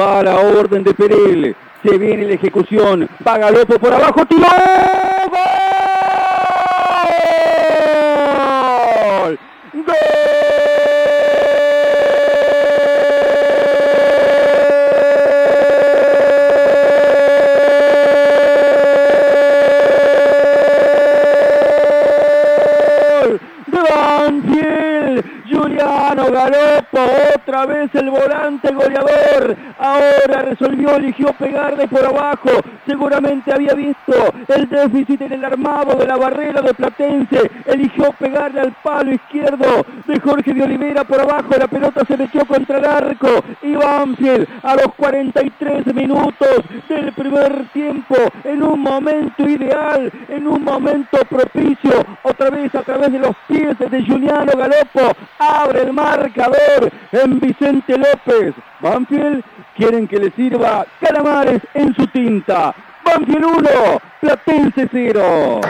Va la orden de Perel. Se viene la ejecución. Va Galopo por abajo. ¡Tiró! ¡Gol! ¡Gol! Juliano Galopo, otra vez el volante goleador. Ahora resolvió, eligió pegar de por abajo. Seguramente había visto el déficit en el armado de la barrera de Platense. Eligió pegarle al palo izquierdo de Jorge de Olivera por abajo. La pelota se metió contra el arco. Y Banfield a los 43 minutos del primer tiempo. En un momento ideal, en un momento propicio. Otra vez a través de los pies de Juliano Galopo abre el marcador en Vicente López. Banfield quieren que le sirva calamares en su tinta. Banfield 1, Platense 0.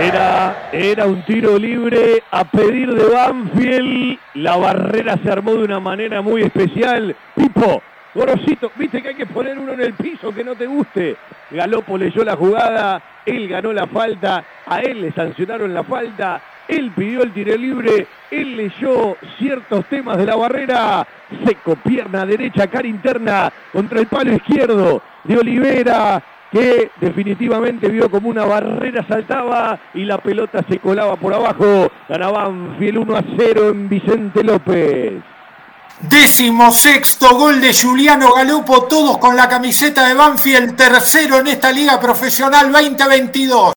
Era, era un tiro libre a pedir de Banfield. La barrera se armó de una manera muy especial. Pipo, Gorosito, viste que hay que poner uno en el piso que no te guste. Galopo leyó la jugada, él ganó la falta, a él le sancionaron la falta, él pidió el tiro libre, él leyó ciertos temas de la barrera, seco, pierna derecha, cara interna contra el palo izquierdo de Olivera, que definitivamente vio como una barrera saltaba y la pelota se colaba por abajo. Ganaban fiel 1 a 0 en Vicente López. Décimo sexto gol de Juliano Galopo, todos con la camiseta de Banfield, tercero en esta liga profesional 2022.